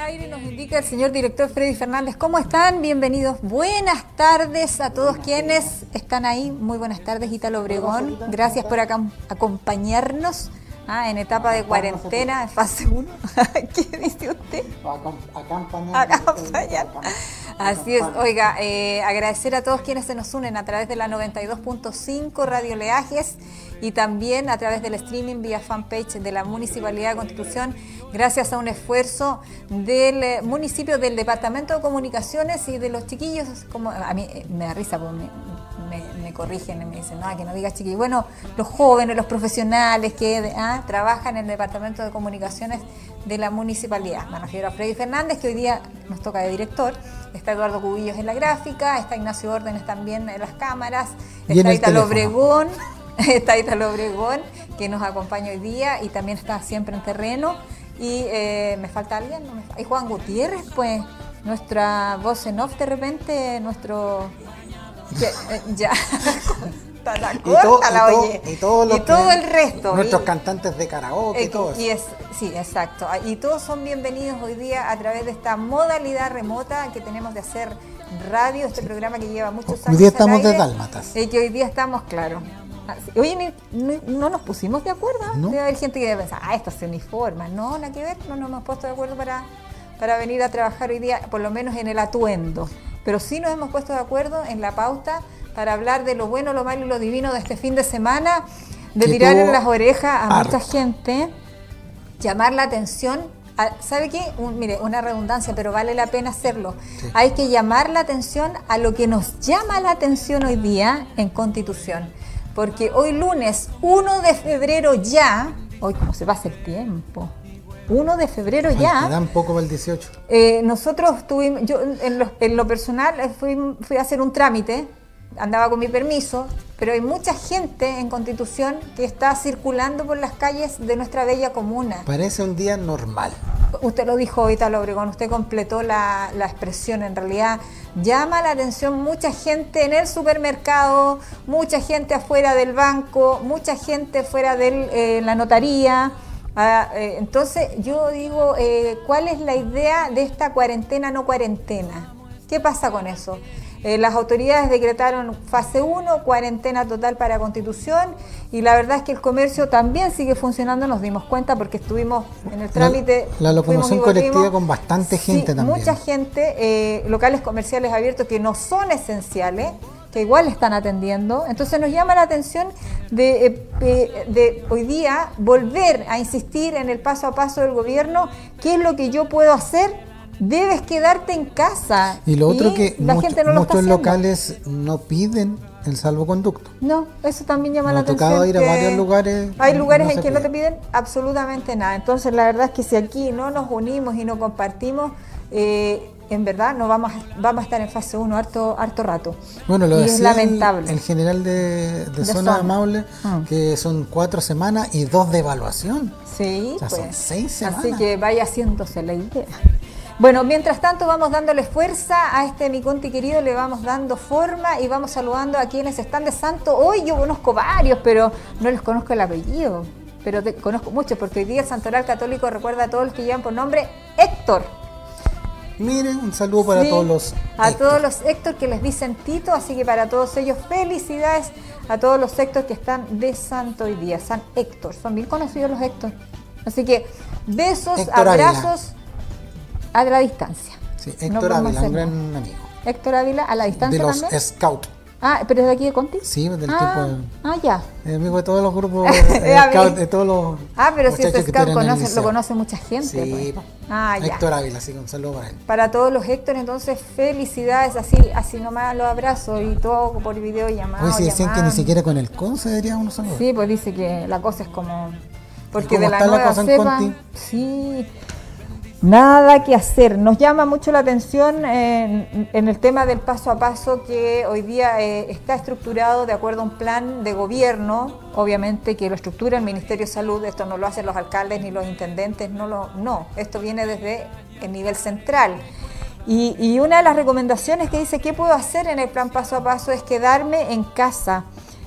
aire nos indica el señor director Freddy Fernández. ¿Cómo están? Bienvenidos. Buenas tardes a todos quienes están ahí. Muy buenas tardes, Italo Obregón. Gracias por acompañarnos ah, en etapa de cuarentena, en fase 1. ¿Qué dice usted? Acompañar. Acompañar. Así es, oiga, eh, agradecer a todos quienes se nos unen a través de la 92.5 Radio Leajes y también a través del streaming vía fanpage de la Municipalidad de Constitución, gracias a un esfuerzo del eh, municipio, del Departamento de Comunicaciones y de los chiquillos, como a mí eh, me da risa, porque me, me, corrigen y me dicen, no, que no digas chiquillos. Bueno, los jóvenes, los profesionales que ah, trabajan en el Departamento de Comunicaciones de la Municipalidad. Me refiero a Freddy Fernández, que hoy día nos toca de director, está Eduardo Cubillos en la gráfica, está Ignacio Órdenes también en las cámaras, está Italo Obregón, está Italo Obregón, que nos acompaña hoy día y también está siempre en terreno. Y eh, me falta alguien, no me y Juan Gutiérrez, pues, nuestra voz en off de repente, nuestro... eh, ya. la corta, la oye. Y, todo, y todo el resto. Nuestros cantantes de karaoke y todo eso. Y es, sí, exacto. Y todos son bienvenidos hoy día a través de esta modalidad remota que tenemos de hacer radio, este sí. programa que lleva muchos años. Hoy día estamos de dálmatas. Y que hoy día estamos, claro. Oye, no, no, nos pusimos de acuerdo. ¿No? Debe haber gente que debe pensar, ah, esto se uniforma. No, nada que ver, no nos hemos puesto de acuerdo para, para venir a trabajar hoy día, por lo menos en el atuendo. Pero sí nos hemos puesto de acuerdo en la pauta para hablar de lo bueno, lo malo y lo divino de este fin de semana, de tirar en las orejas a harto. mucha gente, llamar la atención. A, ¿Sabe qué? Un, mire, una redundancia, pero vale la pena hacerlo. Sí. Hay que llamar la atención a lo que nos llama la atención hoy día en Constitución. Porque hoy lunes 1 de febrero ya, hoy cómo se pasa el tiempo, 1 de febrero ya. Queda un poco para el 18. Eh, nosotros tuvimos, yo en lo, en lo personal fui, fui, a hacer un trámite, andaba con mi permiso, pero hay mucha gente en Constitución que está circulando por las calles de nuestra bella comuna. Parece un día normal. Usted lo dijo ahorita, Obregón, usted completó la, la expresión. En realidad, llama la atención mucha gente en el supermercado, mucha gente afuera del banco, mucha gente fuera de eh, la notaría. Ah, eh, entonces, yo digo, eh, ¿cuál es la idea de esta cuarentena no cuarentena? ¿Qué pasa con eso? Eh, las autoridades decretaron fase 1, cuarentena total para Constitución y la verdad es que el comercio también sigue funcionando, nos dimos cuenta porque estuvimos en el trámite. La, la locomoción colectiva con bastante gente sí, también. Mucha gente, eh, locales comerciales abiertos que no son esenciales, que igual están atendiendo. Entonces nos llama la atención de, eh, de, hoy día volver a insistir en el paso a paso del gobierno, qué es lo que yo puedo hacer debes quedarte en casa. Y lo otro y que la mucho, gente no lo muchos locales no piden el salvoconducto. No, eso también llama Me la ha atención. tocado ir a varios lugares. Hay lugares no en que pide. no te piden absolutamente nada. Entonces la verdad es que si aquí no nos unimos y no compartimos, eh, en verdad no vamos, vamos a estar en fase 1 harto, harto rato. Bueno, lo y es lamentable. El, el general de, de, de zona, de Maule, mm. que son cuatro semanas y dos de evaluación. Sí, o sea, pues. son seis semanas. Así que vaya haciéndose la idea. Bueno, mientras tanto vamos dándole fuerza a este mi Conti querido, le vamos dando forma y vamos saludando a quienes están de santo. Hoy yo conozco varios, pero no les conozco el apellido. Pero te, conozco muchos, porque hoy día el Santoral Católico recuerda a todos los que llevan por nombre Héctor. Miren, un saludo para sí, todos los A Héctor. todos los Héctor que les dicen Tito, así que para todos ellos felicidades a todos los Héctor que están de santo hoy día. San Héctor, son bien conocidos los Héctor. Así que besos, Héctor abrazos a la distancia. Sí, Héctor no Ávila, un gran amigo. Héctor Ávila, a la distancia De los también. Scouts. Ah, pero es de aquí de Conti. Sí, del ah, tiempo. De, ah, ya. Es amigo de todos los grupos eh, scout, de todos los. Ah, pero si ese scout conoce, lo conoce mucha gente. Sí, pues. ah, ya. Héctor Ávila, así que un saludo para él. Para todos los Héctor, entonces, felicidades, así, así nomás los abrazos y todo por videollamada. Hoy sí decían que ni siquiera con el CON se daría unos saludos. Sí, pues dice que la cosa es como. Porque ¿Cómo de la está nueva la cosa en cepa, Conti? Sí. Nada que hacer. Nos llama mucho la atención en, en, el tema del paso a paso que hoy día eh, está estructurado de acuerdo a un plan de gobierno, obviamente que lo estructura el Ministerio de Salud, esto no lo hacen los alcaldes ni los intendentes, no, lo, no, esto viene desde el nivel central. Y, y una de las recomendaciones que dice qué puedo hacer en el plan paso a paso es quedarme en casa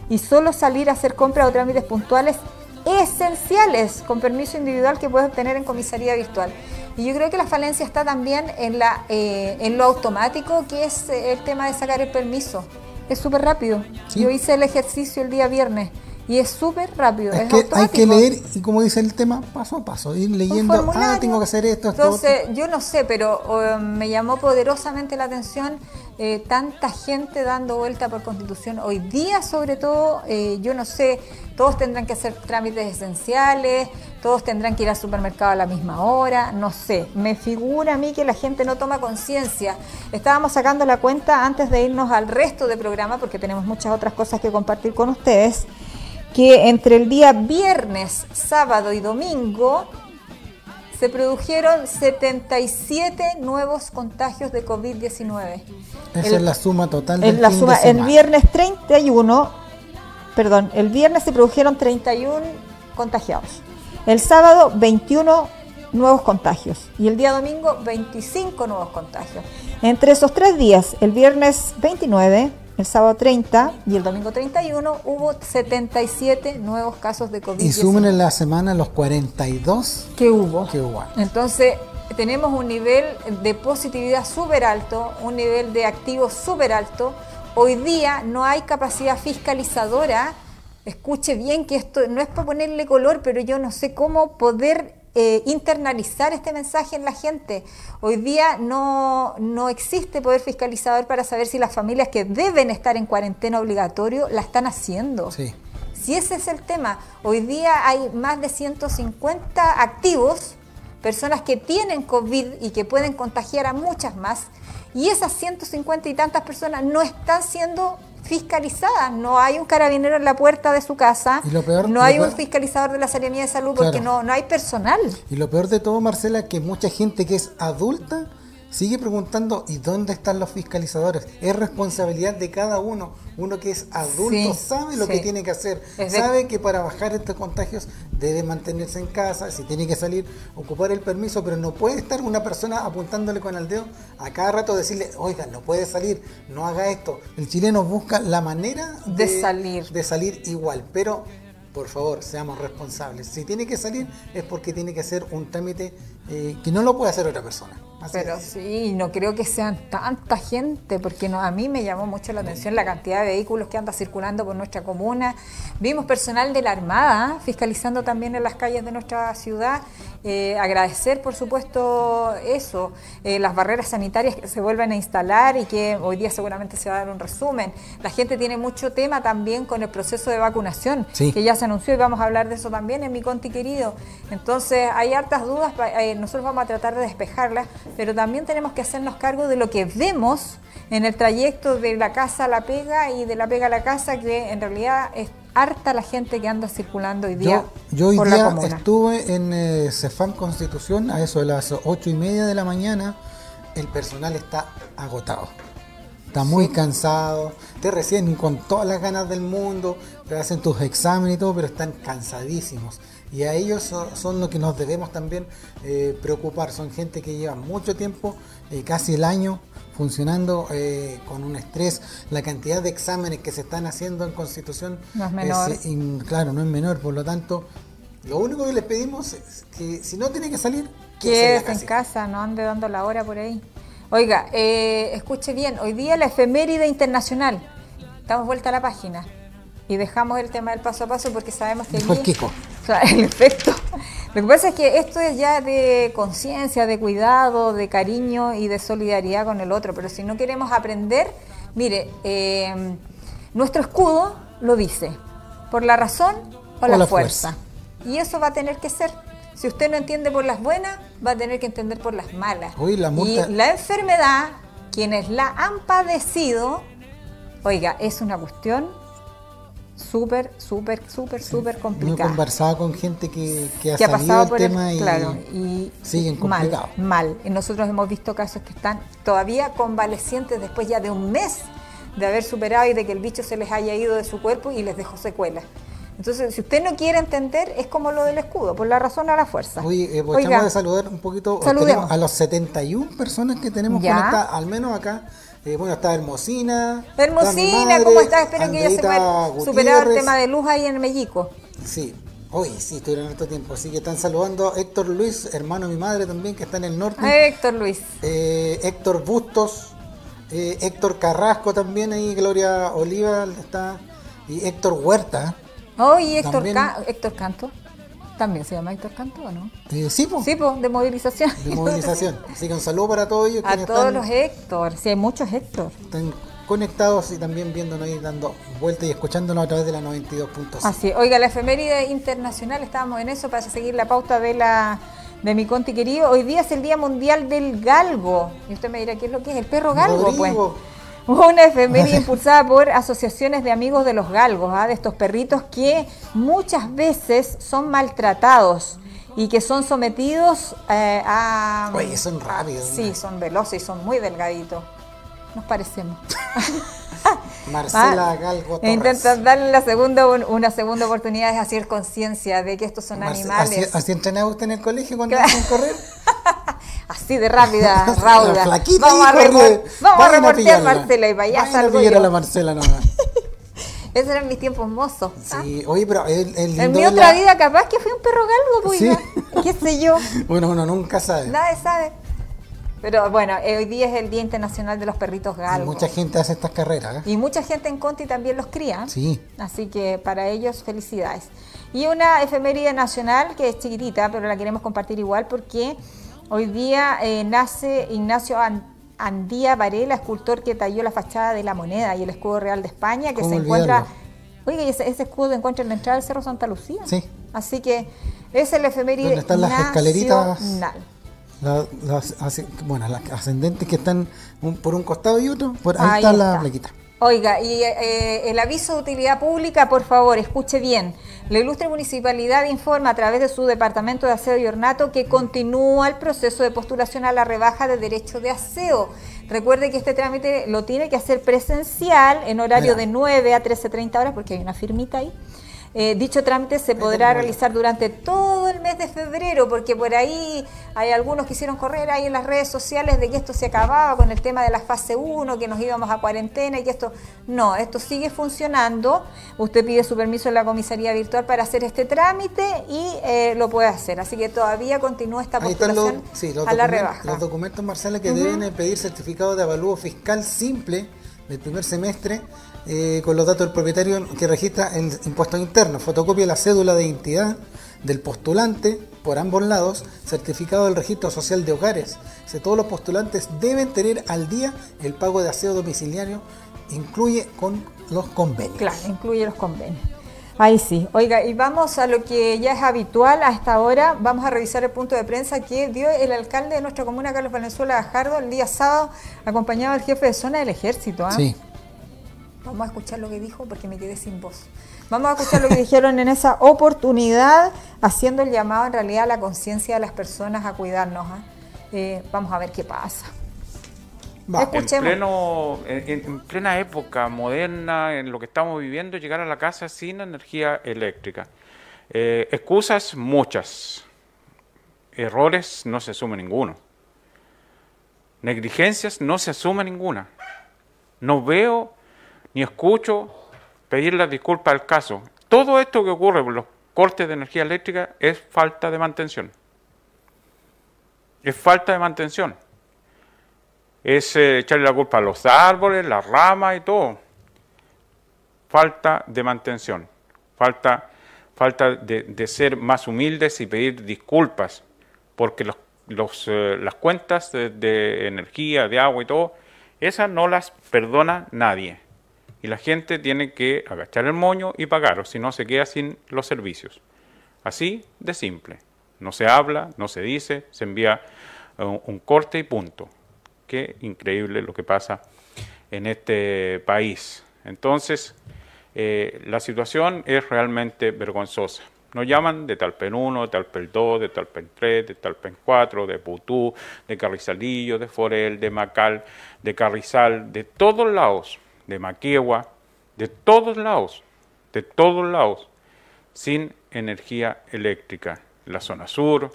y solo salir a hacer compras o trámites puntuales esenciales con permiso individual que puedes obtener en comisaría virtual. Y yo creo que la falencia está también en, la, eh, en lo automático, que es eh, el tema de sacar el permiso. Es súper rápido. Yo hice el ejercicio el día viernes y es súper rápido. Es, que hay que leer, y como dice el tema, paso a paso, ir leyendo, ah, tengo que hacer esto, esto Entonces, yo no sé, pero me llamó poderosamente la atención eh, tanta gente dando vuelta por constitución. Hoy día, sobre todo, eh, yo no sé, todos tendrán que hacer trámites esenciales, todos tendrán que ir al supermercado a la misma hora, no sé. Me figura a mí que la gente no toma conciencia. Estábamos sacando la cuenta antes de irnos al resto del programa, porque tenemos muchas otras cosas que compartir con ustedes que entre el día viernes, sábado y domingo se produjeron 77 nuevos contagios de COVID-19. Esa es la suma total del la suma, El viernes 31, perdón, el viernes se produjeron 31 contagiados. El sábado 21 nuevos contagios y el día domingo 25 nuevos contagios. Entre esos tres días, el viernes 29, el sábado 30 y el domingo 31 hubo 77 nuevos casos de COVID. Y sumen en la semana los 42 que hubo. Que hubo. Entonces, tenemos un nivel de positividad súper alto, un nivel de activos súper alto. Hoy día no hay capacidad fiscalizadora. Escuche bien que esto no es para ponerle color, pero yo no sé cómo poder eh, internalizar este mensaje en la gente. Hoy día no, no existe poder fiscalizador para saber si las familias que deben estar en cuarentena obligatorio la están haciendo. Sí. Si ese es el tema, hoy día hay más de 150 activos, personas que tienen COVID y que pueden contagiar a muchas más, y esas 150 y tantas personas no están siendo fiscalizada. No hay un carabinero en la puerta de su casa, no hay un fiscalizador de la Seremía de Salud porque no, no hay personal. Y lo peor de todo, Marcela, que mucha gente que es adulta sigue preguntando, ¿y dónde están los fiscalizadores? Es responsabilidad de cada uno. Uno que es adulto sabe lo que tiene que hacer, sabe que para bajar estos contagios debe mantenerse en casa, si tiene que salir, ocupar el permiso, pero no puede estar una persona apuntándole con el dedo a cada rato decirle, oiga, no puede salir, no haga esto. El chileno busca la manera de salir. De salir igual, pero por favor, seamos responsables. Si tiene que salir es porque tiene que hacer un trámite eh, que no lo puede hacer otra persona. Pero sí, no creo que sean tanta gente, porque no, a mí me llamó mucho la atención la cantidad de vehículos que anda circulando por nuestra comuna. Vimos personal de la Armada fiscalizando también en las calles de nuestra ciudad. Eh, agradecer, por supuesto, eso, eh, las barreras sanitarias que se vuelven a instalar y que hoy día seguramente se va a dar un resumen. La gente tiene mucho tema también con el proceso de vacunación, que ya se anunció y vamos a hablar de eso también en mi conti querido. Entonces, hay hartas dudas, eh, nosotros vamos a tratar de despejarlas pero también tenemos que hacernos cargo de lo que vemos en el trayecto de la casa a la pega y de la pega a la casa, que en realidad es harta la gente que anda circulando hoy día. Yo, hoy día estuve en eh, Cefam Constitución a eso de las ocho y media de la mañana. El personal está agotado. Está muy cansado, te reciben con todas las ganas del mundo, te hacen tus exámenes y todo, pero están cansadísimos. Y a ellos son, lo que nos debemos también eh, preocupar. Son gente que lleva mucho tiempo, eh, casi el año, funcionando eh, con un estrés. La cantidad de exámenes que se están haciendo en Constitución no es menor. claro, no es menor. Por lo tanto, lo único que les pedimos es que si no tiene que salir, que esté en casa, no ande dando la hora por ahí. Oiga, escuche bien, hoy día la efeméride internacional. Estamos vuelta a la página y dejamos el tema del paso a paso porque sabemos que... El Kiko. el efecto. Lo que pasa es que esto es ya de conciencia, de cuidado, de cariño y de solidaridad con el otro, pero si no queremos aprender, mire, eh, nuestro escudo lo dice, por la razón o la, fuerza. Y eso va a tener que ser. Si usted no entiende por las buenas, va a tener que entender por las malas. y la enfermedad, quienes la han padecido, oiga, es una cuestión súper, súper, súper, súper complicado. he conversado con gente que, que ha, pasado por tema el, y, claro, y siguen complicados. Mal, mal. Y nosotros hemos visto casos que están todavía convalecientes después ya de un mes de haber superado y de que el bicho se les haya ido de su cuerpo y les dejó secuelas. Entonces, si usted no quiere entender, es como lo del escudo, por la razón a la fuerza. Oye, eh, pues de saludar un poquito a los 71 personas que tenemos conectadas, al menos acá eh, bueno, está Hermosina. Hermosina, ¿cómo estás? Espero que ella se pueda superar el tema de luz ahí en Mellico. Sí. Hoy sí, estuvieron harto tiempo, así que están saludando a Héctor Luis, hermano de mi madre también, que está en el norte. Héctor Luis. Eh, Héctor Bustos, eh, Héctor Carrasco también ahí, Gloria Oliva está, y Héctor Huerta. Oh, y Héctor, Héctor Canto. ¿También se llama Héctor Canto o no? Eh, sí, pues. Sí, pues, de movilización. De movilización. Así que un saludo para todos ellos. A todos los Héctor, sí, hay muchos Héctor. Están conectados y también viéndonos y dando vueltas y escuchándonos a través de la 92.5. Así, oiga, la efeméride internacional, estábamos en eso para seguir la pauta de la de mi conti querido. Hoy día es el Día Mundial del Galgo. Y usted me dirá, ¿qué es lo que es? El perro galgo, pues. Una efeméride impulsada por asociaciones de amigos de los galgos, ¿ah? de estos perritos que muchas veces son maltratados y que son sometidos eh, a... Oye, son rápidos. Sí, son veloces y son muy delgaditos. Nos parecemos. Marcela Galgo Torres. Intentan darle la segunda, una segunda oportunidad de hacer conciencia de que estos son animales. ¿Así, así entrenaba usted en el colegio cuando iba a correr? así de rápida, rauda. vamos a, vamos a reportear Marcela y vaya salgo yo. la Marcela nomás. Esos eran mis tiempos mozos. Sí, ¿ah? oye, pero el, el En mi otra vida capaz que fui un perro galgo, pues, ¿Sí? qué sé yo. Bueno, uno nunca sabe. Nadie sabe. Pero bueno, hoy día es el Día Internacional de los Perritos Galgos. mucha gente hace estas carreras. ¿eh? Y mucha gente en Conti también los cría. Sí. Así que para ellos, felicidades. Y una efeméride nacional que es chiquitita, pero la queremos compartir igual porque hoy día eh, nace Ignacio Andía Varela, escultor que talló la fachada de la moneda y el escudo real de España, que se encuentra. Oiga, ese, ese, escudo se encuentra en la entrada del Cerro Santa Lucía. Sí. Así que es el efeméride ¿Dónde están las escaleritas? Las, bueno, las ascendentes que están por un costado y otro, por ahí, está, la plaquita. Oiga, y eh, el aviso de utilidad pública, por favor, escuche bien. La ilustre municipalidad informa a través de su departamento de aseo y ornato que continúa el proceso de postulación a la rebaja de derecho de aseo. Recuerde que este trámite lo tiene que hacer presencial en horario de 9 a 13.30 horas, porque hay una firmita ahí. Eh, dicho trámite se podrá realizar durante todo el mes de febrero, porque por ahí hay algunos que hicieron correr ahí en las redes sociales de que esto se acababa con el tema de la fase 1, que nos íbamos a cuarentena y que esto... No, esto sigue funcionando. Usted pide su permiso en la comisaría virtual para hacer este trámite y eh, lo puede hacer. Así que todavía continúa esta postulación a la rebaja. Los documentos, Marcela, que deben pedir certificado de avalúo fiscal simple del primer semestre eh, con los datos del propietario que registra el impuesto interno, fotocopia de la cédula de identidad del postulante por ambos lados, certificado del registro social de hogares. todos los postulantes deben tener al día el pago de aseo domiciliario, incluye con los convenios. Claro, incluye los convenios. Ahí sí. Oiga, y vamos a lo que ya es habitual a esta hora. Vamos a revisar el punto de prensa que dio el alcalde de nuestra comuna, Carlos Valenzuela Gajardo, el día sábado, acompañado del jefe de zona del ejército. ¿ah? Sí. Vamos a escuchar lo que dijo porque me quedé sin voz. Vamos a escuchar lo que dijeron en esa oportunidad, haciendo el llamado en realidad a la conciencia de las personas a cuidarnos. ¿ah? Eh, vamos a ver qué pasa. En, pleno, en, plena época moderna, en lo que estamos viviendo, llegar a la casa sin energía eléctrica. Eh, excusas muchas, errores no se asume ninguno, negligencias no se asume ninguna. No veo ni escucho pedir la disculpa al caso. Todo esto que ocurre con los cortes de energía eléctrica es falta de mantención. Es falta de mantención. Es eh, echarle la culpa a los árboles, las ramas y todo. Falta de mantención. Falta, falta de, ser más humildes y pedir disculpas. Porque los, eh, las cuentas de energía, de agua y todo, esas no las perdona nadie y la gente tiene que agachar el moño y pagar, o si no se queda sin los servicios. Así de simple. No se habla, no se dice, se envía uh, un, corte y punto. Qué increíble lo que pasa en este país. Entonces, eh, la situación es realmente vergonzosa. Nos llaman de Talpen 1, de Talpen 2, de Talpen 3, de Talpen 4, de Putú, de Carrizalillo, de Forel, de Macal, de Carrizal, de todos lados de Maquiegua, de todos lados, de todos lados, sin energía eléctrica. En la zona sur,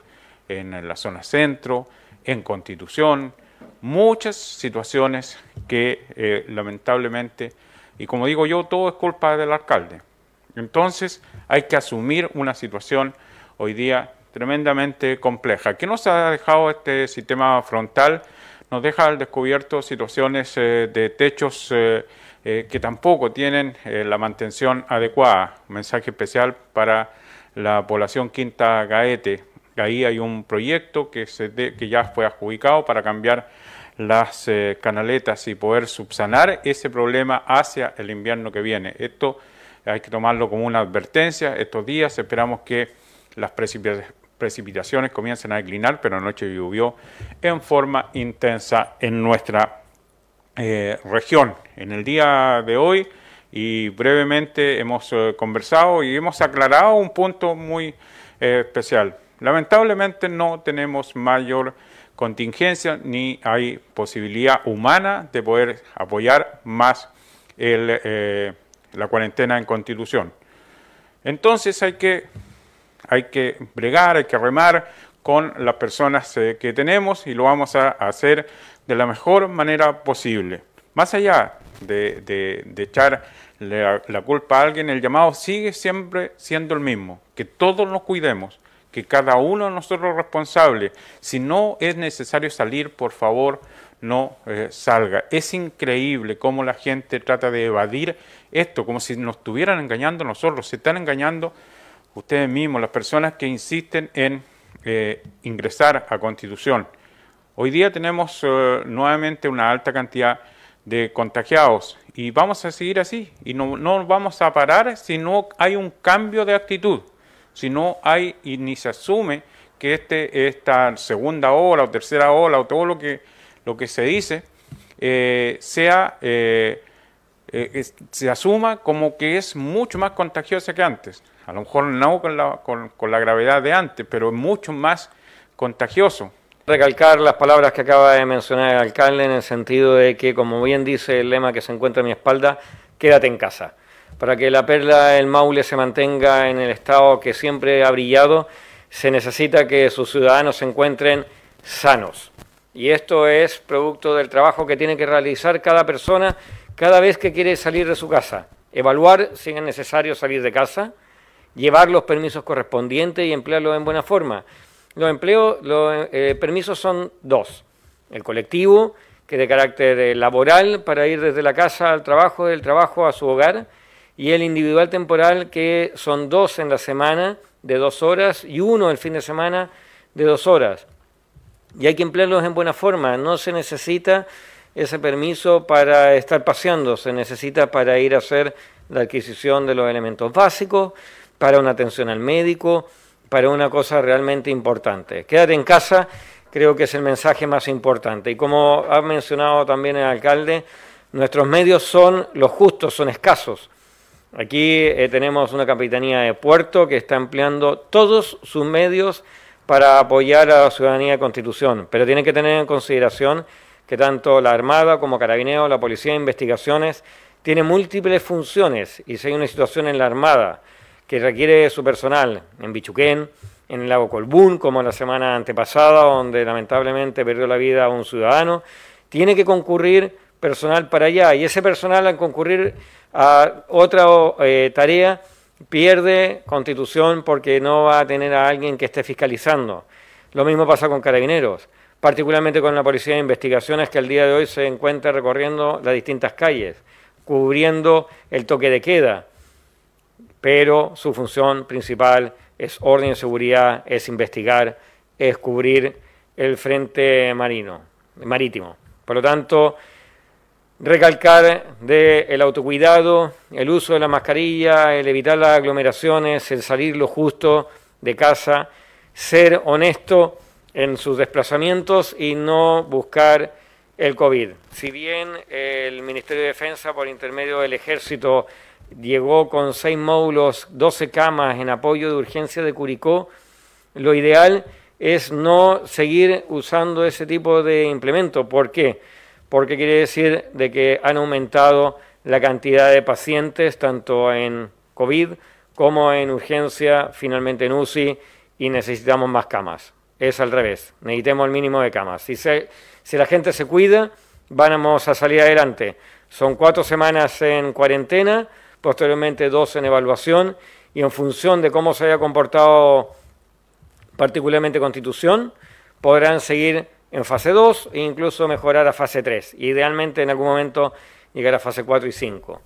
en la zona centro, en Constitución, muchas situaciones que eh, lamentablemente, y como digo yo, todo es culpa del alcalde. Entonces hay que asumir una situación hoy día tremendamente compleja. ¿Qué nos ha dejado este sistema frontal? Nos deja al descubierto situaciones eh, de techos eh, eh, que tampoco tienen la mantención adecuada. Un mensaje especial para la población Quinta Gaete. Ahí hay un proyecto que, se que ya fue adjudicado para cambiar las canaletas y poder subsanar ese problema hacia el invierno que viene. Esto hay que tomarlo como una advertencia. Estos días esperamos que las precipitaciones comiencen a declinar, pero anoche llovió en forma intensa en nuestra eh, región. En el día de hoy y brevemente hemos eh, conversado y hemos aclarado un punto muy eh, especial. Lamentablemente no tenemos mayor contingencia ni hay posibilidad humana de poder apoyar más la cuarentena en constitución. Entonces hay que, hay que bregar, hay que remar con las personas que tenemos y lo vamos a hacer de la mejor manera posible. Más allá de, echar la, culpa a alguien, el llamado sigue siempre siendo el mismo, que todos nos cuidemos, que cada uno de nosotros es responsable. Si no es necesario salir, por favor, no eh, salga. Es increíble cómo la gente trata de evadir esto, como si nos estuvieran engañando nosotros. Se están engañando ustedes mismos, las personas que insisten en eh, ingresar a Constitución. Hoy día tenemos eh, nuevamente una alta cantidad de contagiados y vamos a seguir así y no, no vamos a parar si no hay un cambio de actitud, si no hay y ni se asume que este, esta segunda ola o tercera ola o todo lo que lo que se dice eh, sea, eh, se asuma como que es mucho más contagiosa que antes. A lo mejor no con la, con, la gravedad de antes, pero es mucho más contagioso. Recalcar las palabras que acaba de mencionar el alcalde en el sentido de que, como bien dice el lema que se encuentra a mi espalda, quédate en casa. Para que la perla del Maule se mantenga en el estado que siempre ha brillado, se necesita que sus ciudadanos se encuentren sanos. Y esto es producto del trabajo que tiene que realizar cada persona cada vez que quiere salir de su casa. Evaluar si es necesario salir de casa, llevar los permisos correspondientes y emplearlos en buena forma. Los empleos, los eh, permisos son dos. El colectivo, que es de carácter eh, laboral, para ir desde la casa al trabajo, del trabajo a su hogar, y el individual temporal, que son dos en la semana, de dos horas, y uno el fin de semana, de dos horas y hay que emplearlos en buena forma. No se necesita ese permiso para estar paseando, se necesita para ir a hacer la adquisición de los elementos básicos, para una atención al médico, para una cosa realmente importante. Quédate en casa, creo que es el mensaje más importante. Y como ha mencionado también el alcalde, nuestros medios son los justos, son escasos. Aquí eh, tenemos una capitanía de puerto que está empleando todos sus medios para apoyar a la ciudadanía de Constitución, pero tienen que tener en consideración que tanto la Armada como Carabineros, la Policía de Investigaciones, tienen múltiples funciones y si hay una situación en la Armada que requiere su personal en Bichuquén, en el lago Colbún, como la semana antepasada, donde lamentablemente perdió la vida un ciudadano, tiene que concurrir personal para allá y ese personal al concurrir a otra eh, tarea pierde constitución porque no va a tener a alguien que esté fiscalizando. Lo mismo pasa con carabineros, particularmente con la Policía de Investigaciones que al día de hoy se encuentra recorriendo las distintas calles, cubriendo el toque de queda, pero su función principal es orden y seguridad, es investigar, es cubrir el frente marino, marítimo. Por lo tanto, recalcar del el autocuidado, el uso de la mascarilla, el evitar las aglomeraciones, el salir lo justo de casa, ser honesto en sus desplazamientos y no buscar el COVID. Si bien el Ministerio de Defensa, por intermedio del Ejército, llegó con seis módulos, 12 camas en apoyo de urgencia de Curicó, lo ideal es no seguir usando ese tipo de implemento. ¿Por qué? porque quiere decir de que han aumentado la cantidad de pacientes, tanto en COVID como en urgencia, finalmente en UCI, y necesitamos más camas. Es al revés, necesitamos el mínimo de camas. Si, si la gente se cuida, vamos a salir adelante. Son cuatro semanas en cuarentena, posteriormente dos en evaluación y en función de cómo se haya comportado particularmente Constitución, podrán seguir en fase 2 e incluso mejorar a fase 3. Idealmente en algún momento llegar a fase 4 y 5.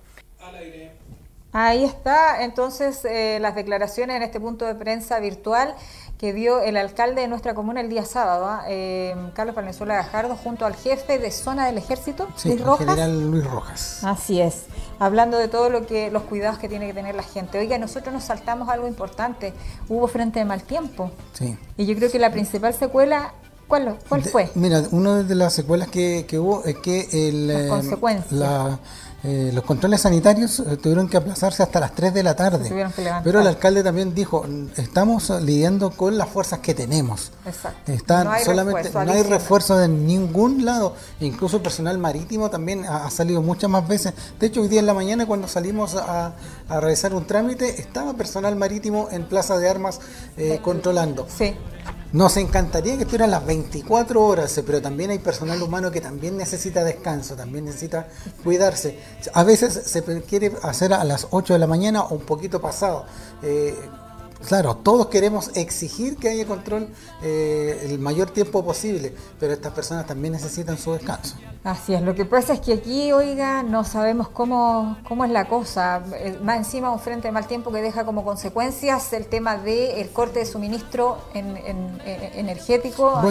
Ahí está entonces eh, las declaraciones en este punto de prensa virtual que dio el alcalde de nuestra comuna el día sábado, ¿ah? eh, Carlos Valenzuela Gajardo, junto al jefe de zona del ejército, Luis Rojas. general Luis Rojas. Así es, hablando de todo lo que los cuidados que tiene que tener la gente. Oiga, nosotros nos saltamos algo importante, hubo frente de mal tiempo. Sí. Y yo creo que la principal secuela ¿Cuál, cuál fue? mira, una de las secuelas que, hubo es que el, eh, la, eh, los controles sanitarios eh, tuvieron que aplazarse hasta las 3 de la tarde. Pero el alcalde también dijo, estamos lidiando con las fuerzas que tenemos. Exacto. Están no hay solamente refuerzo, no hay refuerzo de ningún lado. Incluso el personal marítimo también ha, salido muchas más veces. De hecho, hoy día en la mañana cuando salimos a, realizar un trámite, estaba personal marítimo en Plaza de Armas eh, controlando. Sí. Nos encantaría que estuvieran las 24 horas, pero también hay personal humano que también necesita descanso, también necesita cuidarse. A veces se quiere hacer a las 8 de la mañana o un poquito pasado. Eh, claro, todos queremos exigir que haya control eh, el mayor tiempo posible, pero estas personas también necesitan su descanso. Así es, lo que pasa es que aquí, oiga, no sabemos cómo, cómo es la cosa. Eh, más encima un frente de mal tiempo que deja como consecuencias el tema del corte de suministro en, energético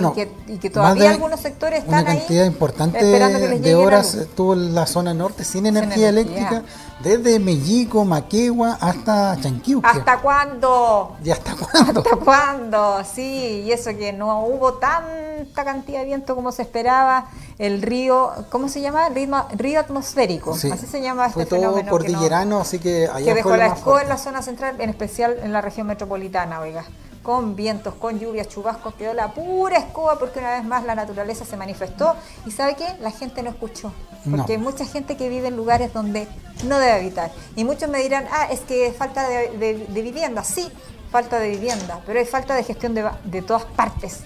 y, que, todavía algunos sectores están una cantidad importante de horas estuvo la zona norte sin energía eléctrica desde Mellico, Maquegua hasta Chanquiuque. ¿Hasta cuándo? ¿Y hasta cuándo? ¿Hasta cuándo? Sí, y eso que no hubo tanta cantidad de viento como se esperaba el río, ¿cómo se llama? Ritmo, río atmosférico, así se llama este fue todo cordillerano, así que allá que dejó la escoba en la zona central, en especial en la región metropolitana, oiga, con vientos, con lluvias, chubascos, quedó la pura escoba porque una vez más la naturaleza se manifestó. Y ¿sabe qué? La gente no escuchó, porque hay mucha gente que vive en lugares donde no debe habitar. Y muchos me dirán, ah, es que falta de, vivienda, sí, falta de vivienda, pero hay falta de gestión de, de todas partes.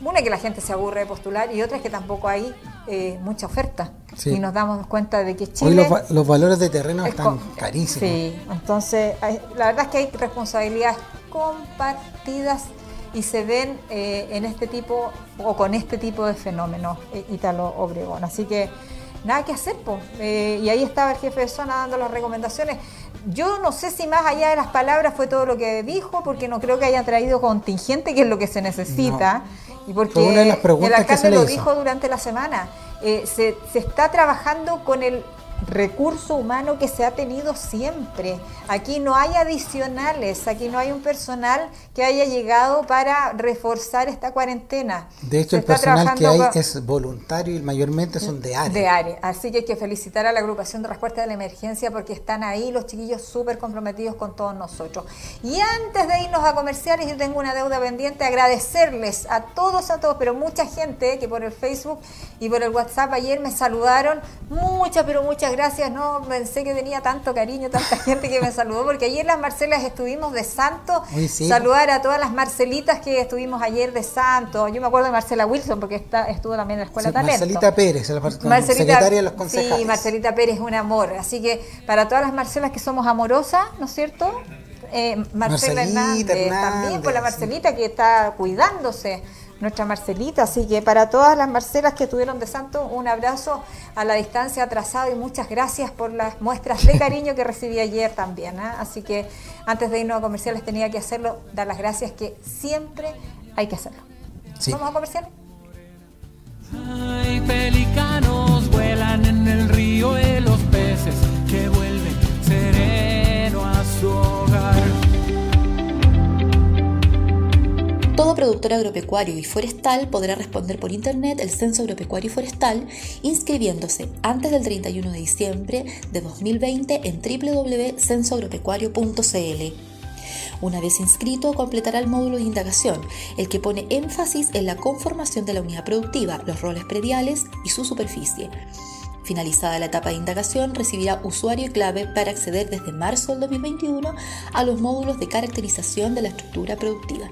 Una es que la gente se aburre de postular y otra es que tampoco hay eh, mucha oferta. Y nos damos cuenta de que Chile... Hoy los, valores de terreno están carísimos. Sí, entonces la verdad es que hay responsabilidades compartidas y se ven eh, en este tipo o con este tipo de fenómenos eh, Italo Obregón. Así que nada que hacer, pues. y ahí estaba el jefe de zona dando las recomendaciones. Yo no sé si más allá de las palabras fue todo lo que dijo, porque no creo que haya traído contingente, que es lo que se necesita. Y porque el alcalde lo dijo durante la semana, eh, se, se está trabajando con el recurso humano que se ha tenido siempre. Aquí no hay adicionales, aquí no hay un personal que haya llegado para reforzar esta cuarentena. De hecho, el personal que hay es voluntario y mayormente son de área. De área. Así que hay que felicitar a la agrupación de respuesta de la emergencia porque están ahí los chiquillos súper comprometidos con todos nosotros. Y antes de irnos a comerciales, yo tengo una deuda pendiente, agradecerles a todos, a todos, pero mucha gente que por el Facebook y por el WhatsApp ayer me saludaron, mucha, pero muchas gracias, no pensé que tenía tanto cariño, tanta gente que me saludó, porque ayer las Marcelas estuvimos de santo. Saludar a todas las Marcelitas que estuvimos ayer de santo. Yo me acuerdo de Marcela Wilson, porque está, estuvo también en la Escuela sí, Talento. Marcelita Pérez, la secretaria de los concejales. Sí, Marcelita Pérez es un amor. Así que para todas las Marcelas que somos amorosas, ¿no es cierto? Eh, Marcela Hernández, también, por la Marcelita que está cuidándose nuestra Marcelita. Así que para todas las Marcelas que tuvieron de santo, un abrazo a la distancia atrasado y muchas gracias por las muestras de cariño que recibí ayer también. ¿ah? Así que antes de irnos a comerciales tenía que hacerlo, dar las gracias que siempre hay que hacerlo. ¿Vamos a comerciales? Hay pelicanos Todo productor agropecuario y forestal podrá responder por Internet el Censo Agropecuario y Forestal inscribiéndose antes del 31 de diciembre de 2020 en www.censoagropecuario.cl. Una vez inscrito, completará el módulo de indagación, el que pone énfasis en la conformación de la unidad productiva, los roles prediales y su superficie. Finalizada la etapa de indagación, recibirá usuario y clave para acceder desde marzo del 2021 a los módulos de caracterización de la estructura productiva.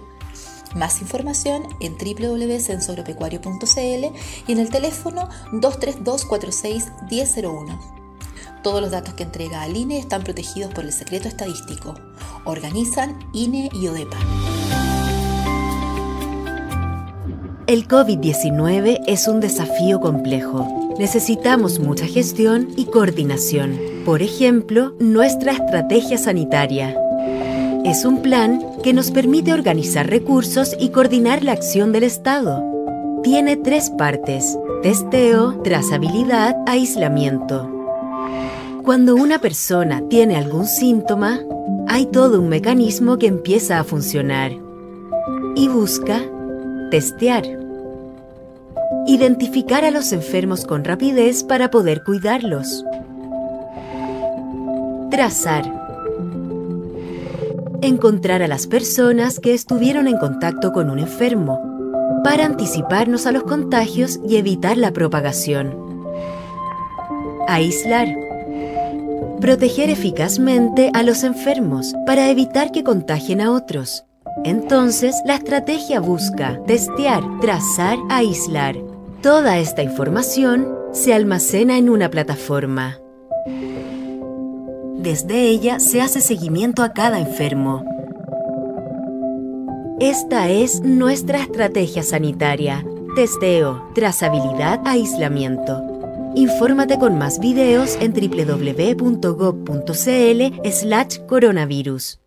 Más información en www.censoagropecuario.cl y en el teléfono 232 46 1001. Todos los datos que entrega al INE están protegidos por el secreto estadístico. Organizan INE y ODEPA. El COVID-19 es un desafío complejo. Necesitamos mucha gestión y coordinación. Por ejemplo, nuestra estrategia sanitaria. Es un plan que nos permite organizar recursos y coordinar la acción del Estado. Tiene tres partes, testeo, trazabilidad, aislamiento. Cuando una persona tiene algún síntoma, hay todo un mecanismo que empieza a funcionar y busca testear. Identificar a los enfermos con rapidez para poder cuidarlos. Trazar. Encontrar a las personas que estuvieron en contacto con un enfermo para anticiparnos a los contagios y evitar la propagación. Aislar. Proteger eficazmente a los enfermos para evitar que contagien a otros. Entonces, la estrategia busca testear, trazar, aislar. Toda esta información se almacena en una plataforma. Desde ella se hace seguimiento a cada enfermo. Esta es nuestra estrategia sanitaria. Testeo, trazabilidad, aislamiento. Infórmate con más videos en www.gov.cl slash coronavirus.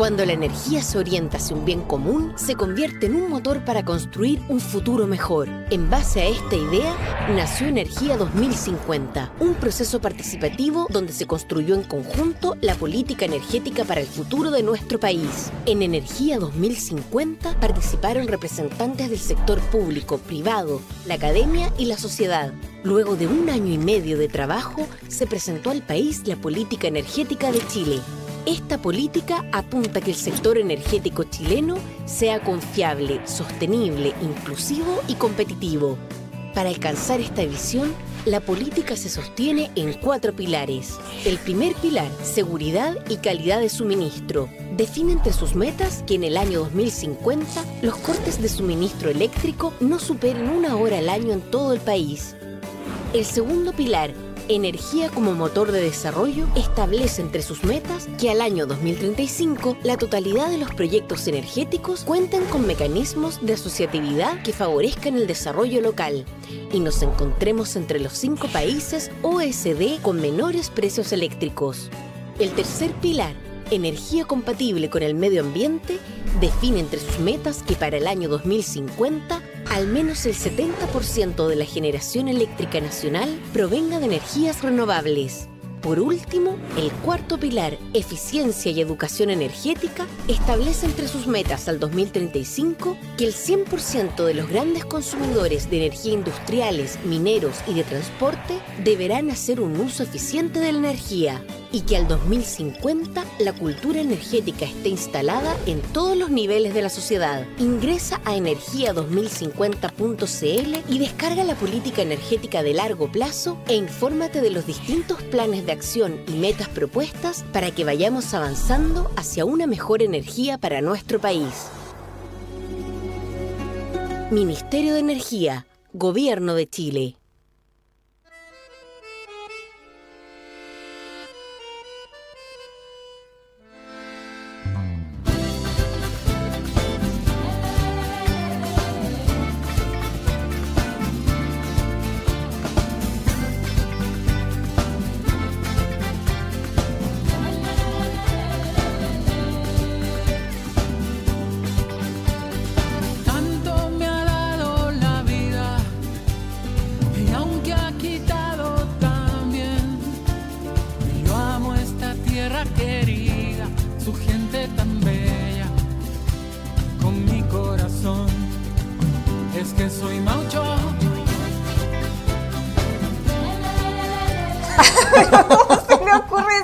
Cuando la energía se orienta hacia un bien común, se convierte en un motor para construir un futuro mejor. En base a esta idea, nació Energía 2050, un proceso participativo donde se construyó en conjunto la política energética para el futuro de nuestro país. En Energía 2050 participaron representantes del sector público, privado, la academia y la sociedad. Luego de un año y medio de trabajo, se presentó al país la política energética de Chile. Esta política apunta a que el sector energético chileno sea confiable, sostenible, inclusivo y competitivo. Para alcanzar esta visión, la política se sostiene en cuatro pilares. El primer pilar, seguridad y calidad de suministro. Define entre sus metas que en el año 2050 los cortes de suministro eléctrico no superen una hora al año en todo el país. El segundo pilar, Energía como motor de desarrollo establece entre sus metas que al año 2035 la totalidad de los proyectos energéticos cuenten con mecanismos de asociatividad que favorezcan el desarrollo local y nos encontremos entre los cinco países OSD con menores precios eléctricos. El tercer pilar, energía compatible con el medio ambiente, define entre sus metas que para el año 2050 al menos el 70% de la generación eléctrica nacional provenga de energías renovables. Por último, el cuarto pilar, eficiencia y educación energética, establece entre sus metas al 2035 que el 100% de los grandes consumidores de energía industriales, mineros y de transporte deberán hacer un uso eficiente de la energía y que al 2050 la cultura energética esté instalada en todos los niveles de la sociedad. Ingresa a energía2050.cl y descarga la política energética de largo plazo e infórmate de los distintos planes de acción y metas propuestas para que vayamos avanzando hacia una mejor energía para nuestro país. Ministerio de Energía, Gobierno de Chile.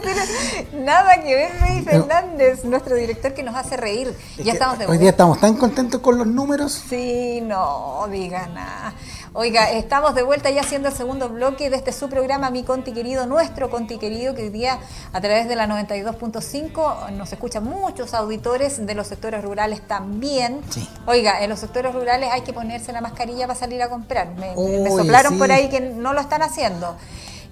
Decir nada que ver Rey Fernández, nuestro director que nos hace reír. Es Ya estamos de Hoy día estamos tan contentos con los números. Sí, no diga nada. Oiga, estamos de vuelta ya haciendo el segundo bloque de este su programa, Mi Conti Querido, nuestro Conti Querido, que hoy día a través de la 92.5 nos escuchan muchos auditores de los sectores rurales también. Sí. Oiga, en los sectores rurales hay que ponerse la mascarilla para salir a comprar. Me, soplaron sí. por ahí que no lo están haciendo.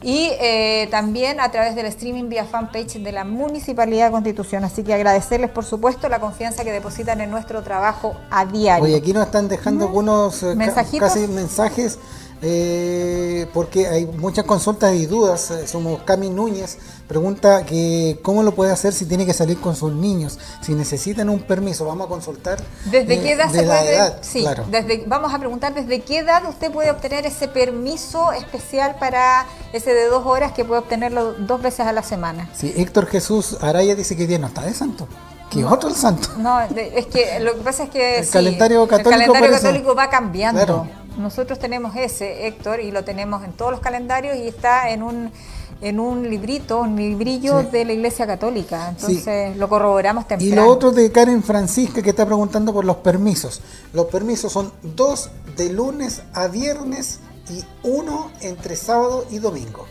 Y eh, también a través del streaming vía fanpage de la Municipalidad de Constitución. Así que agradecerles, por supuesto, la confianza que depositan en nuestro trabajo a diario. Oye, aquí nos están dejando algunos eh, ¿Mensajitos? casi mensajes eh, porque hay muchas consultas y dudas. Eh, Somos Cami Núñez pregunta que cómo lo puede hacer si tiene que salir con sus niños, si necesitan un permiso. Vamos a consultar ¿Desde eh, qué edad de se la puede? edad, sí, claro. desde, vamos a preguntar desde qué edad usted puede obtener ese permiso especial para ese de dos horas que puede obtenerlo dos veces a la semana. Sí, Héctor Jesús Araya dice que día no está de santo, que otro el santo. No, es que lo que pasa es que El sí, calendario católico el calendario católico va cambiando. Claro. Nosotros tenemos ese, Héctor, y lo tenemos en todos los calendarios y está en un en un librito, un librillo Sí. de la Iglesia Católica. Sí. Entonces lo corroboramos temprano. Y lo otro de Karen Francisca que está preguntando por los permisos. Los permisos son dos de lunes a viernes y uno entre sábado y domingo.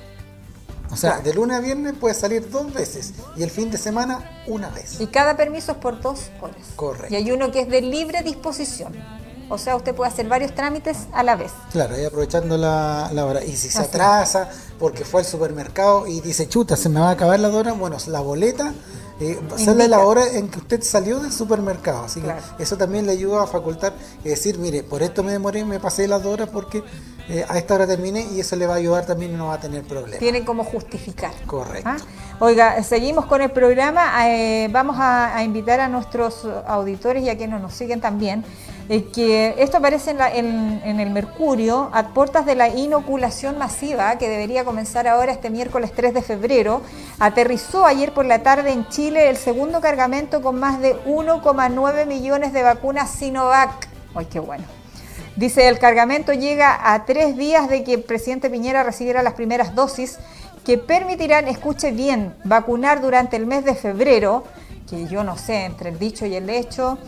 O sea, Claro. de lunes a viernes puede salir dos veces y el fin de semana una vez. Y cada permiso es por dos horas. Correcto. Y hay uno que es de libre disposición. O sea, usted puede hacer varios trámites a la vez. Claro, y aprovechando la, la hora. Y si se Así. atrasa porque fue al supermercado y dice, chuta, se me va a acabar la hora, bueno, la boleta eh, sale la hora en que usted salió del supermercado. Así Claro. que eso también le ayuda a facultar y decir, mire, por esto me demoré, me pasé las horas porque eh, a esta hora terminé y eso le va a ayudar también y no va a tener problemas. Tiene como justificar. Correcto. ¿Ah? Oiga, seguimos con el programa. eh, vamos a, a invitar a nuestros auditores y a quienes nos siguen también. Eh, que esto aparece en, la- en- el Mercurio a puertas de la inoculación masiva que debería comenzar ahora este miércoles 3 de febrero. Aterrizó ayer por la tarde en Chile el segundo cargamento con más de 1,9 millones de vacunas Sinovac. ¡Ay, qué bueno! Dice, el cargamento llega a tres días de que el presidente Piñera recibiera las primeras dosis que permitirán, escuche bien, vacunar durante el mes de febrero, que yo no sé, entre el dicho y el hecho,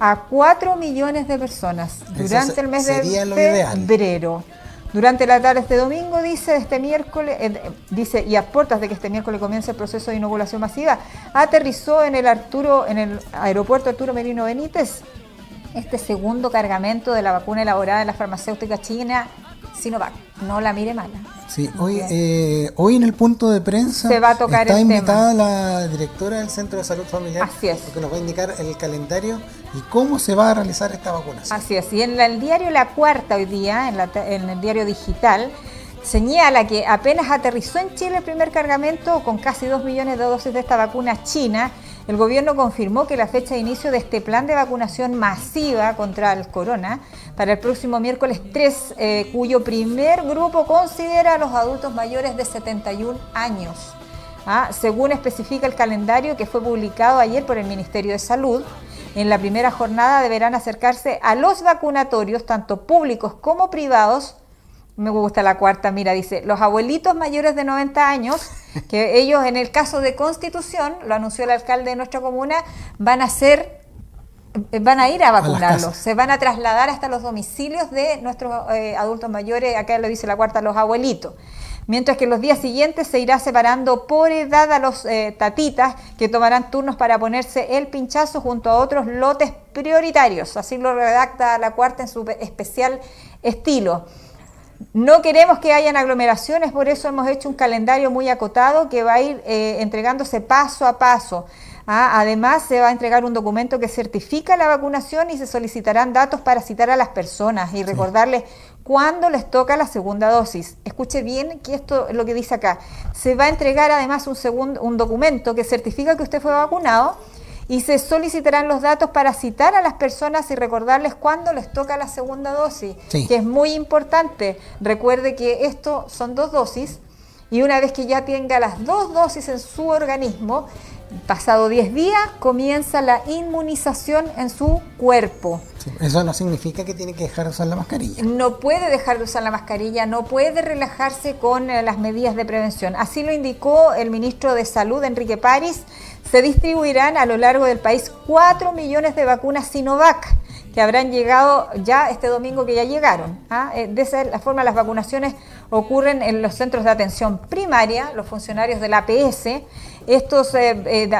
a 4 millones de personas durante el mes de febrero. Durante la tarde de este domingo, dice, este miércoles, eh, dice, y a puertas de que este miércoles comience el proceso de inoculación masiva, aterrizó en el Arturo, en el aeropuerto Arturo Merino Benítez, este segundo cargamento de la vacuna elaborada en la farmacéutica china Sinovac. No la mire mala. Sí, hoy, eh, hoy en el punto de prensa Se va a tocar está el invitada la directora del Centro de Salud Familiar Así es. porque nos va a indicar el calendario y cómo se va a realizar esta vacunación. Así es. Y en el diario La Cuarta hoy día, en, la en el diario digital, señala que apenas aterrizó en Chile el primer cargamento con casi 2 millones de dosis de esta vacuna china, el gobierno confirmó que la fecha de inicio de este plan de vacunación masiva contra el corona para el próximo miércoles 3, eh, cuyo primer grupo considera a los adultos mayores de 71 años. Ah, según especifica el calendario que fue publicado ayer por el Ministerio de Salud, en la primera jornada deberán acercarse a los vacunatorios, tanto públicos como privados. Me gusta la cuarta, mira, dice, los abuelitos mayores de 90 años, que ellos en el caso de Constitución, lo anunció el alcalde de nuestra comuna, van a ser eh, van a ir a vacunarlos, se van a trasladar hasta los domicilios de nuestros eh, adultos mayores, acá lo dice la cuarta, los abuelitos. Mientras que los días siguientes se irá separando por edad a los eh, tatitas que tomarán turnos para ponerse el pinchazo junto a otros lotes prioritarios. Así lo redacta la cuarta en su especial estilo. No queremos que hayan aglomeraciones, por eso hemos hecho un calendario muy acotado que va a ir eh, entregándose paso a paso. Ah, además, se va a entregar un documento que certifica la vacunación y se solicitarán datos para citar a las personas y recordarles cuándo les toca la segunda dosis. Escuche bien que esto es lo que dice acá. Se va a entregar además un, segundo, un documento que certifica que usted fue vacunado y se solicitarán los datos para citar a las personas y recordarles cuándo les toca la segunda dosis, Sí. que es muy importante. Recuerde que esto son dos dosis y una vez que ya tenga las dos dosis en su organismo, pasado 10 días comienza la inmunización en su cuerpo. Sí, Eso no significa que tiene que dejar de usar la mascarilla. No puede dejar de usar la mascarilla, no puede relajarse con eh, las medidas de prevención. Así lo indicó el ministro de Salud, Enrique París. Se distribuirán a lo largo del país 4 millones de vacunas Sinovac, que habrán llegado ya este domingo que ya llegaron. ¿ah? Eh, De esa forma, las vacunaciones ocurren en los centros de atención primaria, los funcionarios del APS. Estos, eh, eh,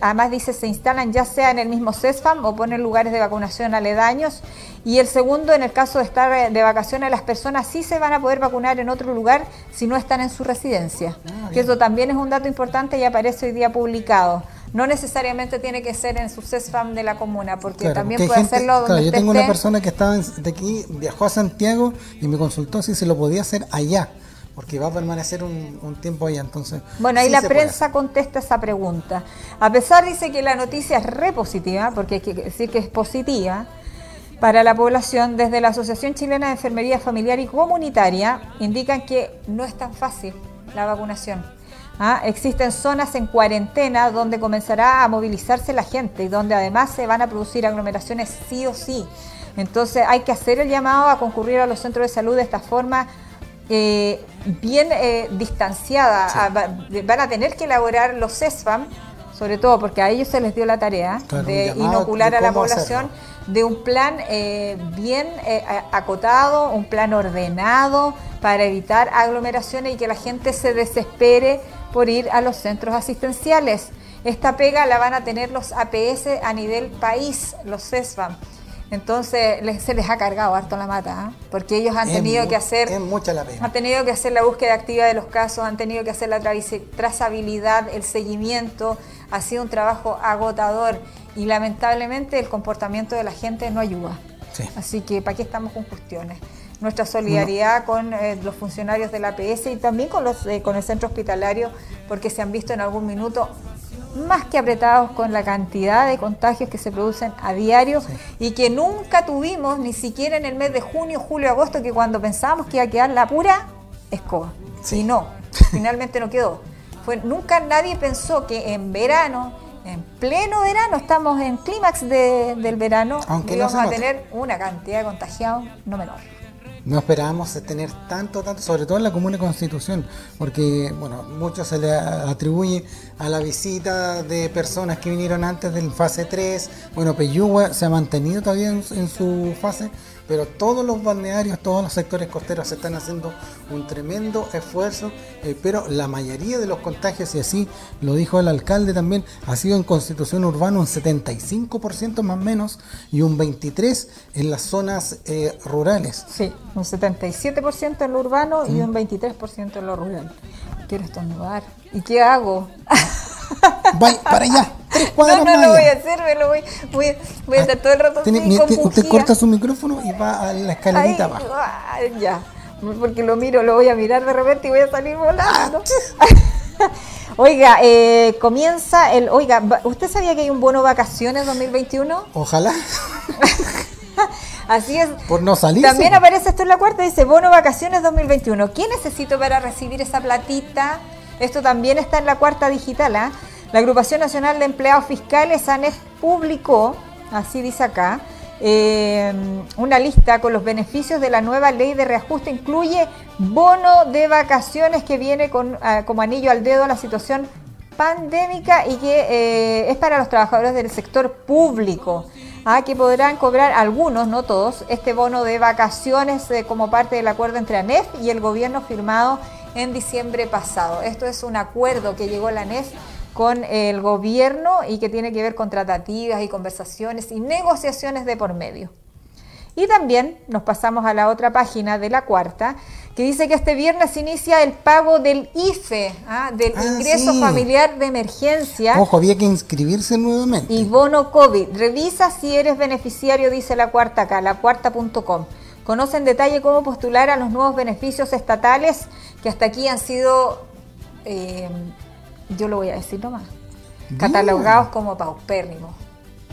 además, dice, se instalan ya sea en el mismo CESFAM o ponen lugares de vacunación aledaños. Y el segundo, en el caso de estar eh, de vacaciones, las personas sí se van a poder vacunar en otro lugar si no están en su residencia. Ah, que eso también es un dato importante y aparece hoy día publicado. No necesariamente tiene que ser en su CESFAM de la comuna, porque Claro, también porque puede gente- hacerlo donde claro, yo tengo una persona que estaba de aquí, viajó a Santiago y me consultó si se lo podía hacer allá, porque va a permanecer un, un tiempo allá, entonces. Bueno, ahí sí la puede prensa contesta esa pregunta. A pesar dice que la noticia es re positiva, porque hay que decir que es positiva, para la población, desde la Asociación Chilena de Enfermería Familiar y Comunitaria indican que no es tan fácil la vacunación. ¿ah? Existen zonas en cuarentena donde comenzará a movilizarse la gente y donde además se van a producir aglomeraciones sí o sí. Entonces hay que hacer el llamado a concurrir a los centros de salud de esta forma eh, bien eh, distanciada. Ah, va- van a tener que elaborar los CESFAM, sobre todo porque a ellos se les dio la tarea Claro, de inocular de a la población hacerlo. de un plan eh, bien eh, acotado, un plan ordenado para evitar aglomeraciones y que la gente se desespere por ir a los centros asistenciales. Esta pega la van a tener los APS a nivel país, los CESFAM. Entonces les- se les ha cargado harto la mata, ¿ah? porque ellos han Es tenido que hacer Es mucha la pena. han tenido que hacer la búsqueda activa de los casos, han tenido que hacer la trazabilidad, el seguimiento, ha sido un trabajo agotador y lamentablemente el comportamiento de la gente no ayuda. Sí. Así que ¿para qué estamos con cuestiones? Nuestra solidaridad con eh, los funcionarios de la APS y también con, los, eh, con el centro hospitalario, porque se han visto en algún minuto más que apretados con la cantidad de contagios que se producen a diario y que nunca tuvimos, ni siquiera en el mes de junio, julio, agosto, que cuando pensábamos que iba a quedar la pura escoba. Sí. Y no, finalmente no quedó. Fue, nunca nadie pensó que en verano, en pleno verano, estamos en clímax de- del verano, Aunque íbamos se a tener una cantidad de contagiados no menor. No esperábamos tener tanto, tanto, sobre todo en la Comuna Constitución, porque, bueno, mucho se le atribuye a la visita de personas que vinieron antes del fase 3. Bueno, Peyúgue se ha mantenido todavía en, en su fase, pero todos los balnearios, todos los sectores costeros están haciendo un tremendo esfuerzo, eh, pero la mayoría de los contagios, y así lo dijo el alcalde también, ha sido en Constitución Urbana un 75% más o menos y un 23% en las zonas eh, rurales. Sí, un 77% en lo urbano y un 23% en lo rural. Quiero estornudar. ¿Y qué hago? Vaya, para allá, tres No, cuadras no más lo voy a hacer, me lo voy, voy, voy a estar todo el rato Tiene- te- usted corta su micrófono y va a la escalerita Ay, abajo. ah, ya, porque lo miro, lo voy a mirar de repente y voy a salir volando. Oiga, eh, comienza el. Oiga, ¿usted sabía que hay un bono vacaciones 2021? Ojalá, Así es. por no salir. También aparece esto en la cuarta, dice bono vacaciones 2021. ¿Qué necesito para recibir esa platita? Esto también está en la cuarta digital. ¿ah? La Agrupación Nacional de Empleados Fiscales, ANEF, publicó, así dice acá, eh, una lista con los beneficios de la nueva ley de reajuste. Incluye bono de vacaciones que viene con, ah, como anillo al dedo a la situación pandémica y que eh, es para los trabajadores del sector público, ah, que podrán cobrar algunos, no todos, este bono de vacaciones eh, como parte del acuerdo entre ANEF y el gobierno firmado en diciembre pasado. Esto es un acuerdo que llegó la ANEF con el gobierno y que tiene que ver con tratativas y conversaciones y negociaciones de por medio. Y también nos pasamos a la otra página de la cuarta, que dice que este viernes inicia el pago del IFE, ¿ah? del Ah, ingreso sí. familiar de emergencia Ojo, había que inscribirse nuevamente. y bono COVID. Revisa si eres beneficiario, dice la cuarta acá, la cuarta.com. Conoce en detalle cómo postular a los nuevos beneficios estatales que hasta aquí han sido, eh, yo lo voy a decir nomás, Bien. catalogados como paupérrimos.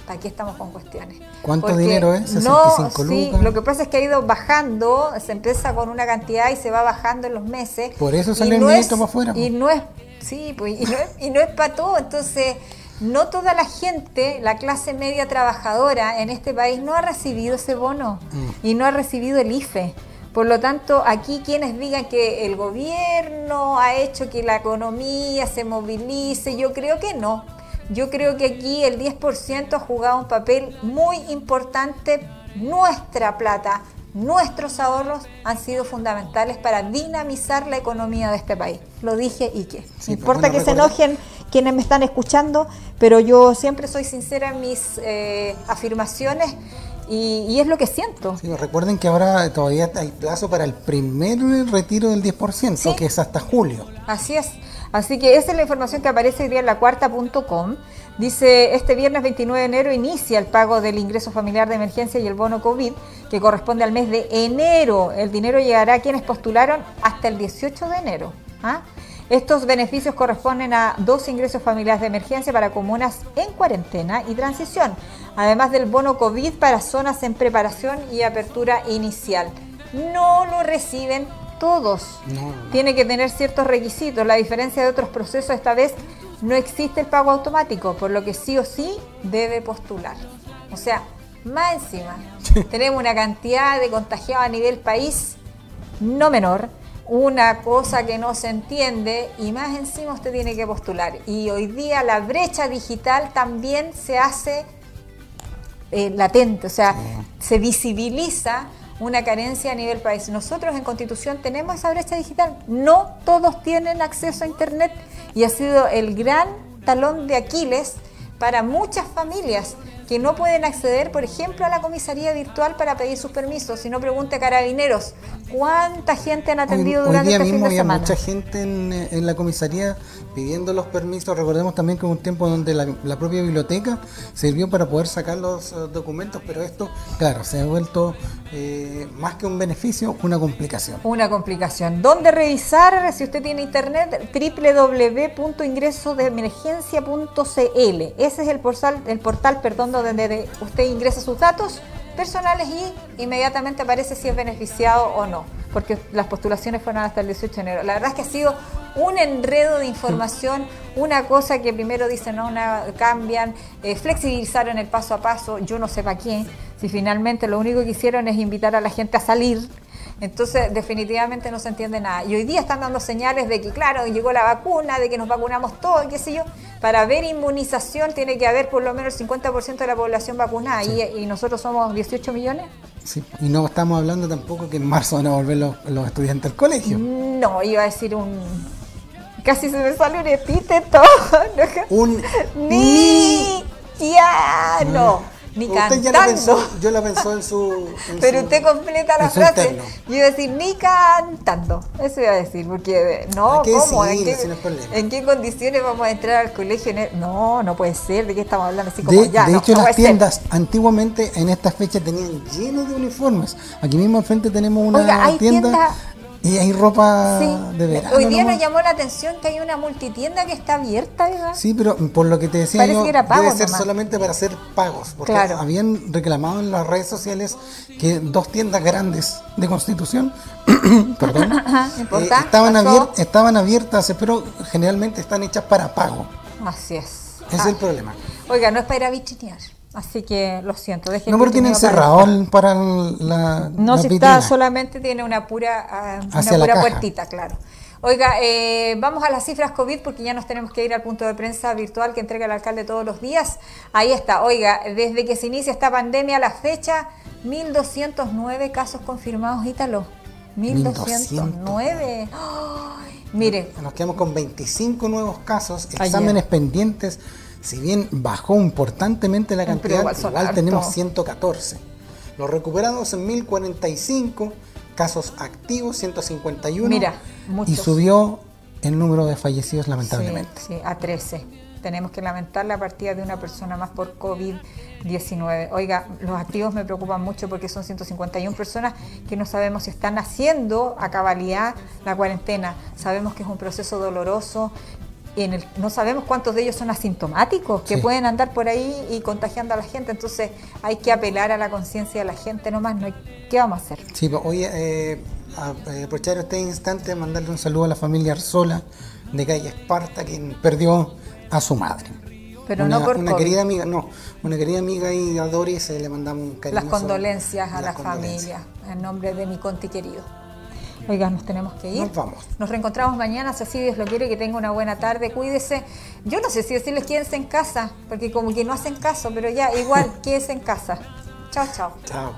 Aquí estamos con cuestiones. ¿Cuánto Porque dinero es? No, 65 sí, lucas. lo que pasa es que ha ido bajando, se empieza con una cantidad y se va bajando en los meses. Por eso el no ministro es- para afuera, Y no es, sí, pues, y no es, y no es para todo. Entonces, no toda la gente, la clase media trabajadora en este país no ha recibido ese bono Mm. y no ha recibido el IFE. Por lo tanto, aquí quienes digan que el gobierno ha hecho que la economía se movilice, yo creo que no. Yo creo que aquí el 10% ha jugado un papel muy importante. Nuestra plata, nuestros ahorros han sido fundamentales para dinamizar la economía de este país. Lo dije y que. Sí, no pero importa que se enojen quienes me están escuchando, pero yo siempre soy sincera en mis eh, afirmaciones y, y es lo que siento. Sí, recuerden que ahora todavía hay plazo para el primer retiro del 10%, Sí. que es hasta julio. Así es. Así que esa es la información que aparece hoy día en la cuarta.com. Dice, este viernes 29 de enero inicia el pago del ingreso familiar de emergencia y el bono COVID, que corresponde al mes de enero. El dinero llegará a quienes postularon hasta el 18 de enero. ¿ah? Estos beneficios corresponden a dos ingresos familiares de emergencia para comunas en cuarentena y transición, además del bono COVID para zonas en preparación y apertura inicial. No lo reciben todos. No. Tiene que tener ciertos requisitos. La diferencia de otros procesos, esta vez no existe el pago automático, por lo que sí o sí debe postular. O sea, más encima, tenemos una cantidad de contagiados a nivel país no menor, una cosa que no se entiende y más encima usted tiene que postular. Y hoy día la brecha digital también se hace eh, latente, o sea, se visibiliza una carencia a nivel país. Nosotros en Constitución tenemos esa brecha digital. No todos tienen acceso a Internet y ha sido el gran talón de Aquiles para muchas familias que no pueden acceder, por ejemplo, a la comisaría virtual para pedir sus permisos. Si no, pregunte a carabineros, ¿cuánta gente han atendido hoy, hoy durante día este fin mismo de había semana? mucha gente en, eh, en la comisaría pidiendo los permisos. Recordemos también que hubo un tiempo donde la, la propia biblioteca sirvió para poder sacar los eh, documentos, pero esto, claro, se ha vuelto eh, más que un beneficio, una complicación. Una complicación. ¿Dónde revisar? Si usted tiene internet, www.ingresodeemergencia.cl. Ese es el portal, el portal perdón, donde de- usted ingresa sus datos personales y inmediatamente aparece si es beneficiado o no, porque las postulaciones fueron hasta el 18 de enero. La verdad es que ha sido un enredo de información, una cosa que primero dicen, no, cambian, eh, flexibilizaron el paso a paso, yo no sé para qué, si finalmente lo único que hicieron es invitar a la gente a salir, entonces, definitivamente no se entiende nada. Y hoy día están dando señales de que, claro, llegó la vacuna, de que nos vacunamos todos, qué sé yo. Para haber inmunización tiene que haber por lo menos el 50% de la población vacunada. Y, y nosotros somos 18 millones. Sí, Y no estamos hablando tampoco que en marzo van a volver los, los estudiantes al colegio. No, iba a decir un... Casi se me sale un epíteto. Un Ni... Ya, no. Ni Usted ya la cantando. pensó, yo la pensó en su. en Pero su- usted completa la en frase. Yo iba a decir ni cantando. Eso iba a decir, porque eh, no, ¿cómo? ¿En decirlo, qué, si no en qué condiciones vamos a entrar al colegio? en el- No, no puede ser. ¿De qué estamos hablando? Así como De, ya. de no, hecho, no las ser. tiendas antiguamente en estas fechas tenían lleno de uniformes. Aquí mismo al frente tenemos una Oiga, hay tienda y hay ropa Sí. de verano. Hoy día nomás. nos llamó la atención que hay una multitienda que está abierta, ¿verdad? Sí, pero por lo que te decía Parece yo, que era pago debe ser nomás. solamente para hacer pagos. Porque Claro. habían reclamado en las redes sociales que dos tiendas grandes de Constitución perdón, no eh, estaban, abier- estaban abiertas, pero generalmente están hechas para pago. Así es. Ese es Ah. el problema. Oiga, no es para ir a vitrinear. Así que lo siento. No porque tienen vitrineo para la, No, la si vitrina. está solamente tiene una pura, ah, una pura puertita, claro. Oiga, eh, vamos a las cifras COVID porque ya nos tenemos que ir al punto de prensa virtual que entrega el alcalde todos los días. Ahí está, oiga, desde que se inicia esta pandemia a la fecha, 1.209 casos confirmados, Ítalo. 1.209. ¡Ay! Mire, Nos quedamos con 25 nuevos casos, Ayer. exámenes pendientes. Si bien bajó importantemente la cantidad, igual tenemos 114. Los recuperados en 1045, casos activos 151. Mira, y muchos. subió el número de fallecidos lamentablemente. Sí, sí, a 13. Tenemos que lamentar la partida de una persona más por COVID-19. Oiga, los activos me preocupan mucho porque son 151 personas que no sabemos si están haciendo a cabalidad la cuarentena. Sabemos que es un proceso doloroso. En el, no sabemos cuántos de ellos son asintomáticos, que Sí. pueden andar por ahí y contagiando a la gente. Entonces hay que apelar a la conciencia de la gente nomás. No hay, ¿Qué vamos a hacer? Sí, pues, oye, eh, eh, aprovechar este instante mandarle un saludo a la familia Arzola de calle Esparta, quien perdió a su madre. Pero una, no por una COVID. querida amiga, no, una querida amiga y a Doris eh, le mandamos un cariño. Las condolencias a la familia familia, en nombre de mi conti querido. Oigan, nos tenemos que ir. Nos vamos. Nos reencontramos mañana, si así Dios lo quiere, que tenga una buena tarde, cuídese. Yo no sé si decirles quédense en casa, porque como que no hacen caso, pero ya, igual, quédense en casa. Chao, chao. Chao.